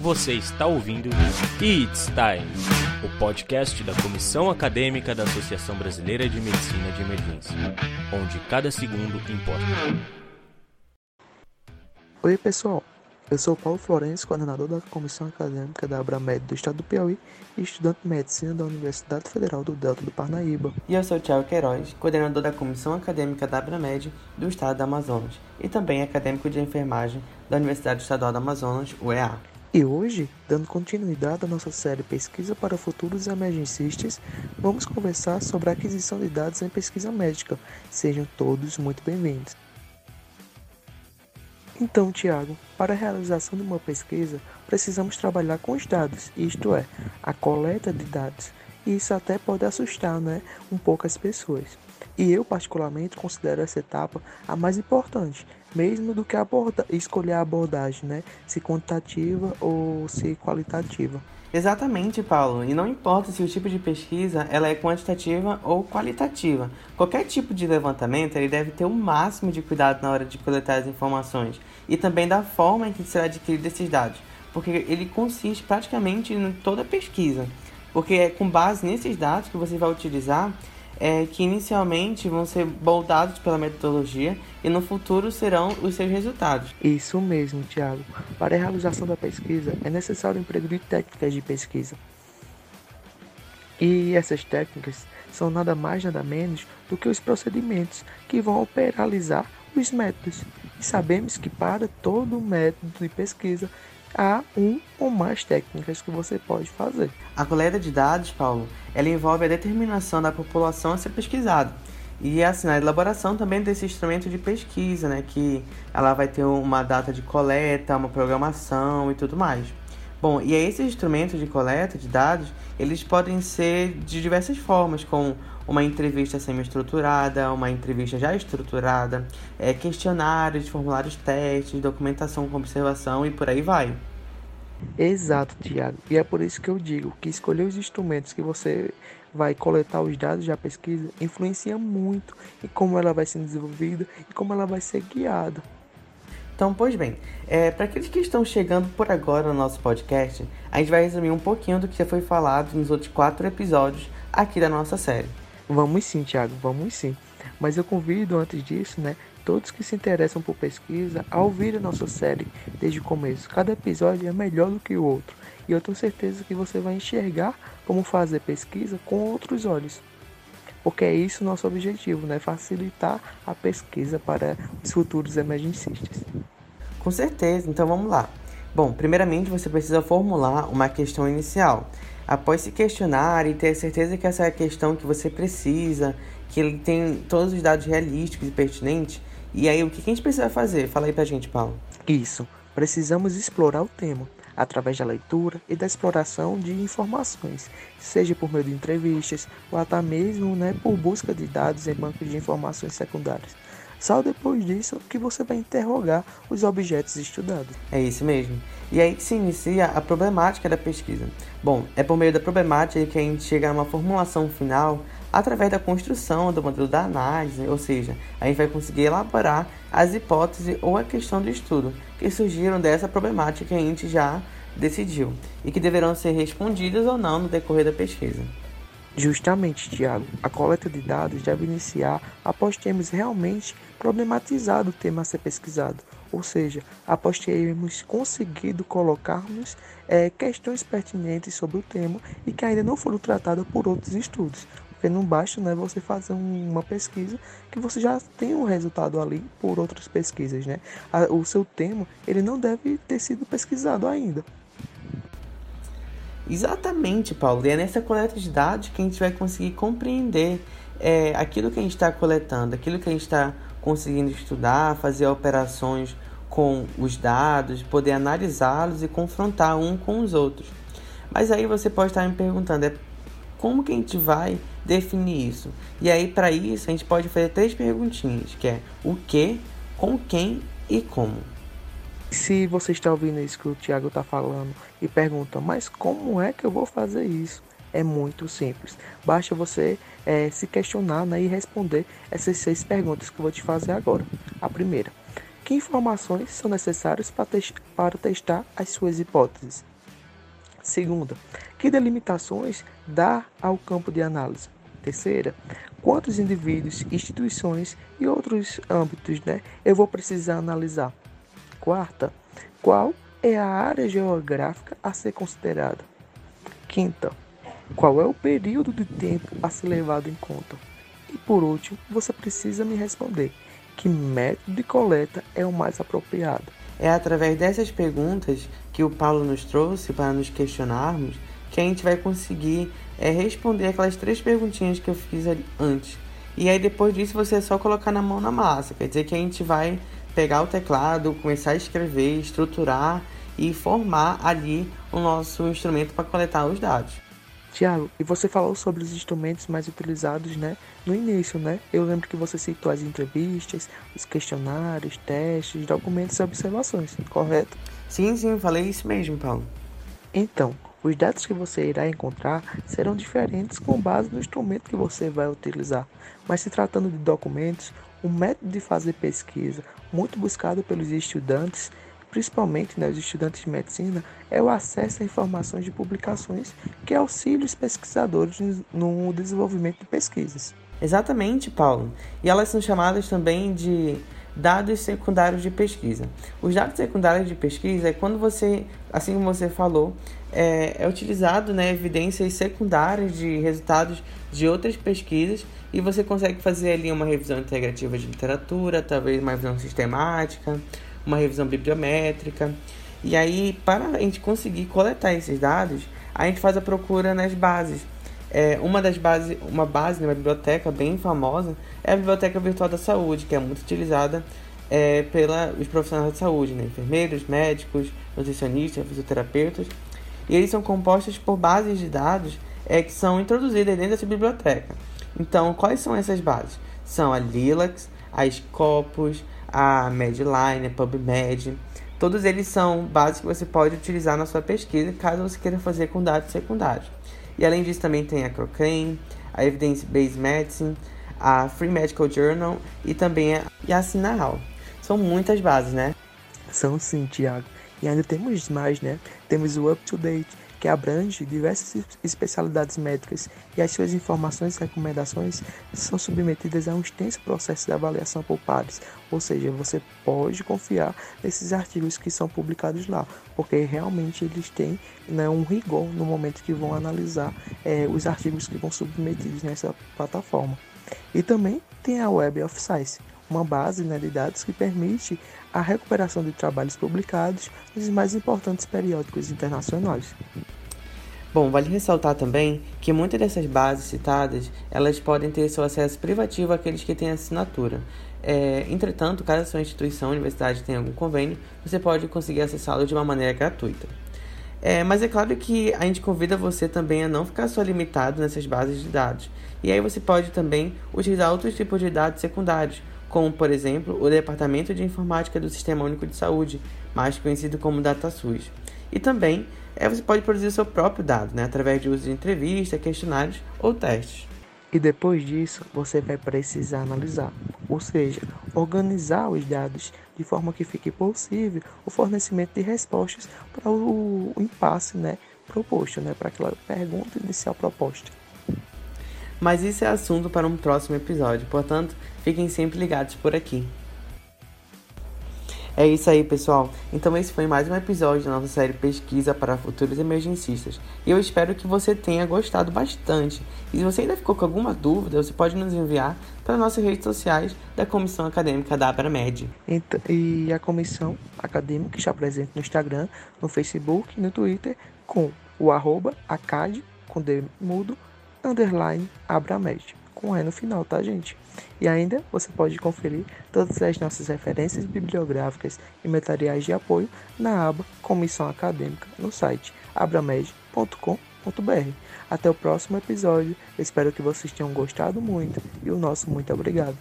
Você está ouvindo It's Time, o podcast da Comissão Acadêmica da Associação Brasileira de Medicina de Emergência, onde cada segundo importa. Oi, pessoal. Eu sou Paulo Florencio, coordenador da Comissão Acadêmica da Abramed do Estado do Piauí e estudante de Medicina da Universidade Federal do Delta do Parnaíba. E eu sou Tiago Queiroz, coordenador da Comissão Acadêmica da Abramed do Estado do Amazonas e também acadêmico de enfermagem da Universidade Estadual do Amazonas, UEA. E hoje, dando continuidade à nossa série Pesquisa para Futuros Emergencistas, vamos conversar sobre a aquisição de dados em pesquisa médica. Sejam todos muito bem-vindos. Então, Tiago, para a realização de uma pesquisa, precisamos trabalhar com os dados, isto é, a coleta de dados. E isso até pode assustar né, um pouco as pessoas. E eu, particularmente, considero essa etapa a mais importante, mesmo do que aborda, escolher a abordagem, né? Se quantitativa ou se qualitativa. Exatamente, Paulo. E não importa se o tipo de pesquisa ela é quantitativa ou qualitativa. Qualquer tipo de levantamento ele deve ter o máximo de cuidado na hora de coletar as informações e também da forma em que será adquirido esses dados, porque ele consiste praticamente em toda pesquisa. Porque é com base nesses dados que você vai utilizar é, que inicialmente vão ser moldados pela metodologia e no futuro serão os seus resultados. Isso mesmo, Tiago. Para a realização da pesquisa é necessário o emprego de técnicas de pesquisa. E essas técnicas são nada mais nada menos do que os procedimentos que vão operalizar os métodos. E sabemos que para todo método de pesquisa há um ou mais técnicas que você pode fazer. A coleta de dados, Paulo, ela envolve a determinação da população a ser pesquisada. E assim, a elaboração também desse instrumento de pesquisa, né, que ela vai ter uma data de coleta, uma programação e tudo mais. Bom, e esses instrumentos de coleta de dados, eles podem ser de diversas formas, como uma entrevista semi-estruturada, uma entrevista já estruturada, é, questionários, formulários testes, documentação com observação e por aí vai. Exato, Tiago. E é por isso que eu digo que escolher os instrumentos que você vai coletar os dados da pesquisa influencia muito em como ela vai ser desenvolvida e como ela vai ser guiada. Então, pois bem, é, para aqueles que estão chegando por agora no nosso podcast, a gente vai resumir um pouquinho do que já foi falado nos outros quatro episódios aqui da nossa série. Vamos sim, Tiago, vamos sim. Mas eu convido, antes disso, né, todos que se interessam por pesquisa a ouvir a nossa série desde o começo. Cada episódio é melhor do que o outro. E eu tenho certeza que você vai enxergar como fazer pesquisa com outros olhos. Porque é isso o nosso objetivo, né? Facilitar a pesquisa para os futuros emergencistas. Com certeza, então vamos lá. Bom, primeiramente você precisa formular uma questão inicial. Após se questionar e ter certeza que essa é a questão que você precisa, que ele tem todos os dados realísticos e pertinentes, e aí o que a gente precisa fazer? Fala aí pra gente, Paulo. Isso. Precisamos explorar o tema através da leitura e da exploração de informações, seja por meio de entrevistas ou até mesmo né, por busca de dados em bancos de informações secundárias. Só depois disso que você vai interrogar os objetos estudados. É isso mesmo. E aí que se inicia a problemática da pesquisa. Bom, é por meio da problemática que a gente chega a uma formulação final através da construção do modelo da análise, ou seja, a gente vai conseguir elaborar as hipóteses ou a questão do estudo que surgiram dessa problemática que a gente já decidiu e que deverão ser respondidas ou não no decorrer da pesquisa. Justamente, Tiago, a coleta de dados deve iniciar após termos realmente problematizado o tema a ser pesquisado, ou seja, após termos conseguido colocarmos é, questões pertinentes sobre o tema e que ainda não foram tratadas por outros estudos. Porque não basta né, você fazer uma pesquisa que você já tem um resultado ali por outras pesquisas. Né? O seu tema ele não deve ter sido pesquisado ainda. Exatamente, Paulo. E é nessa coleta de dados que a gente vai conseguir compreender é, aquilo que a gente está coletando, aquilo que a gente está conseguindo estudar, fazer operações com os dados, poder analisá-los e confrontar um com os outros. Mas aí você pode estar me perguntando, é como que a gente vai definir isso? E aí para isso a gente pode fazer três perguntinhas, que é o que, com quem e como. Se você está ouvindo isso que o Tiago está falando e pergunta, mas como é que eu vou fazer isso? É muito simples. Basta você é, se questionar né, e responder essas seis perguntas que eu vou te fazer agora. A primeira: Que informações são necessárias para testar as suas hipóteses? Segunda, que delimitações dá ao campo de análise? Terceira, quantos indivíduos, instituições e outros âmbitos né, eu vou precisar analisar? Quarta, qual é a área geográfica a ser considerada? Quinta, qual é o período de tempo a ser levado em conta? E por último, você precisa me responder que método de coleta é o mais apropriado. É através dessas perguntas que o Paulo nos trouxe para nos questionarmos que a gente vai conseguir é, responder aquelas três perguntinhas que eu fiz antes. E aí depois disso você é só colocar na mão na massa. Quer dizer que a gente vai pegar o teclado, começar a escrever, estruturar e formar ali o nosso instrumento para coletar os dados. Tiago, e você falou sobre os instrumentos mais utilizados, né? No início, né? Eu lembro que você citou as entrevistas, os questionários, testes, documentos e observações, correto? Sim, sim, falei isso mesmo, Paulo. Então, os dados que você irá encontrar serão diferentes com base no instrumento que você vai utilizar. Mas se tratando de documentos, o método de fazer pesquisa muito buscado pelos estudantes principalmente né, os estudantes de medicina, é o acesso a informações de publicações que auxiliam os pesquisadores no desenvolvimento de pesquisas. Exatamente, Paulo. E elas são chamadas também de dados secundários de pesquisa. Os dados secundários de pesquisa é quando você, assim como você falou, é, é utilizado né, evidências secundárias de resultados de outras pesquisas e você consegue fazer ali uma revisão integrativa de literatura, talvez uma revisão sistemática, uma revisão bibliométrica. E aí, para a gente conseguir coletar esses dados, a gente faz a procura nas bases. É, uma das bases, uma base, né, uma biblioteca bem famosa, é a Biblioteca Virtual da Saúde, que é muito utilizada é, pelos profissionais de saúde, né, enfermeiros, médicos, nutricionistas, fisioterapeutas. E eles são compostos por bases de dados é, que são introduzidas dentro dessa biblioteca. Então, quais são essas bases? São a Lilacs, a Scopus, a Medline, a PubMed. Todos eles são bases que você pode utilizar na sua pesquisa caso você queira fazer com dados secundários. E além disso também tem a Cochrane, a Evidence Based Medicine, a Free Medical Journal e também a Yacinahal. São muitas bases, né? São sim, Tiago. E ainda temos mais, né? Temos o Up to Date, que abrange diversas especialidades médicas e as suas informações e recomendações são submetidas a um extenso processo de avaliação por pares, ou seja, você pode confiar nesses artigos que são publicados lá, porque realmente eles têm né, um rigor no momento que vão analisar é, os artigos que vão submetidos nessa plataforma. E também tem a Web of Science, uma base né, de dados que permite a recuperação de trabalhos publicados nos mais importantes periódicos internacionais. Bom, vale ressaltar também que muitas dessas bases citadas elas podem ter seu acesso privativo àqueles que têm assinatura. É, entretanto, caso a sua instituição universidade tenha algum convênio, você pode conseguir acessá-lo de uma maneira gratuita. É, mas é claro que a gente convida você também a não ficar só limitado nessas bases de dados. E aí você pode também utilizar outros tipos de dados secundários, como por exemplo o Departamento de Informática do Sistema Único de Saúde, mais conhecido como DataSUS. E também é, você pode produzir o seu próprio dado, né, através de uso de entrevistas, questionários ou testes. E depois disso, você vai precisar analisar, ou seja, organizar os dados de forma que fique possível o fornecimento de respostas para o, impasse né, proposto, né, para aquela pergunta inicial proposta. Mas isso é assunto para um próximo episódio, portanto, fiquem sempre ligados por aqui. É isso aí, pessoal. Então esse foi mais um episódio da nossa série Pesquisa para Futuros Emergencistas. E eu espero que você tenha gostado bastante. E se você ainda ficou com alguma dúvida, você pode nos enviar para nossas redes sociais da Comissão Acadêmica da Abramed. Então, e a Comissão Acadêmica está presente no Instagram, no Facebook no Twitter com o arroba acad, com underline Abramed, com E no final, tá, gente? E ainda você pode conferir todas as nossas referências bibliográficas e materiais de apoio na aba Comissão Acadêmica no site abramed.com.br. Até o próximo episódio. Espero que vocês tenham gostado muito e o nosso muito obrigado.